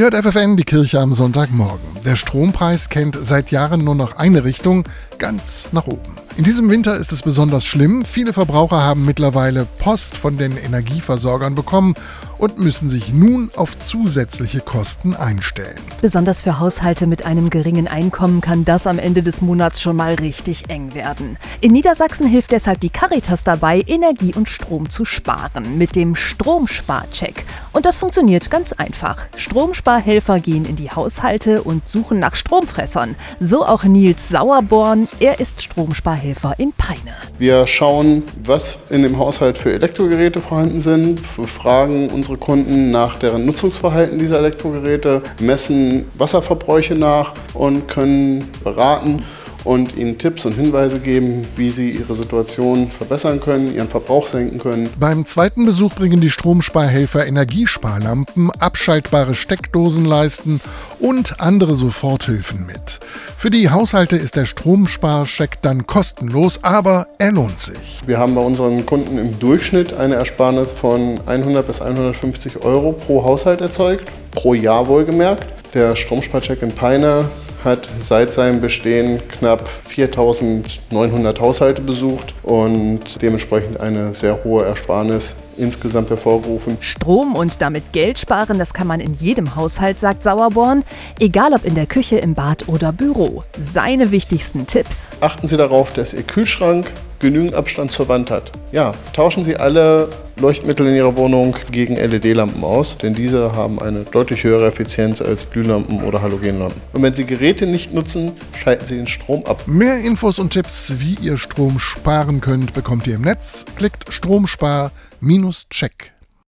Ihr hört FFN, die Kirche am Sonntagmorgen. Der Strompreis kennt seit Jahren nur noch eine Richtung, ganz nach oben. In diesem Winter ist es besonders schlimm. Viele Verbraucher haben mittlerweile Post von den Energieversorgern bekommen und müssen sich nun auf zusätzliche Kosten einstellen. Besonders für Haushalte mit einem geringen Einkommen kann das am Ende des Monats schon mal richtig eng werden. In Niedersachsen hilft deshalb die Caritas dabei, Energie und Strom zu sparen mit dem Stromsparcheck. Und das funktioniert ganz einfach. Stromsparhelfer gehen in die Haushalte und suchen nach Stromfressern. So auch Nils Sauerborn. Er ist Stromsparhelfer in Peine. Wir schauen, was in dem Haushalt für Elektrogeräte vorhanden sind, fragen unsere Kunden nach deren Nutzungsverhalten dieser Elektrogeräte, messen Wasserverbräuche nach und können beraten und ihnen Tipps und Hinweise geben, wie sie ihre Situation verbessern können, ihren Verbrauch senken können. Beim zweiten Besuch bringen die Stromsparhelfer Energiesparlampen, abschaltbare Steckdosenleisten und andere Soforthilfen mit. Für die Haushalte ist der Stromsparcheck dann kostenlos, aber er lohnt sich. Wir haben bei unseren Kunden im Durchschnitt eine Ersparnis von 100 bis 150 Euro pro Haushalt erzeugt, pro Jahr wohlgemerkt. Der Stromsparcheck in Peine hat seit seinem Bestehen knapp 4.900 Haushalte besucht und dementsprechend eine sehr hohe Ersparnis insgesamt hervorgerufen. Strom und damit Geld sparen, das kann man in jedem Haushalt, sagt Sauerborn, egal ob in der Küche, im Bad oder Büro. Seine wichtigsten Tipps. Achten Sie darauf, dass Ihr Kühlschrank genügend Abstand zur Wand hat. Ja, tauschen Sie alle Leuchtmittel in Ihrer Wohnung gegen LED-Lampen aus, denn diese haben eine deutlich höhere Effizienz als Glühlampen oder Halogenlampen. Und wenn Sie Geräte nicht nutzen, schalten Sie den Strom ab. Mehr Infos und Tipps, wie ihr Strom sparen könnt, bekommt ihr im Netz. Klickt Stromspar-Check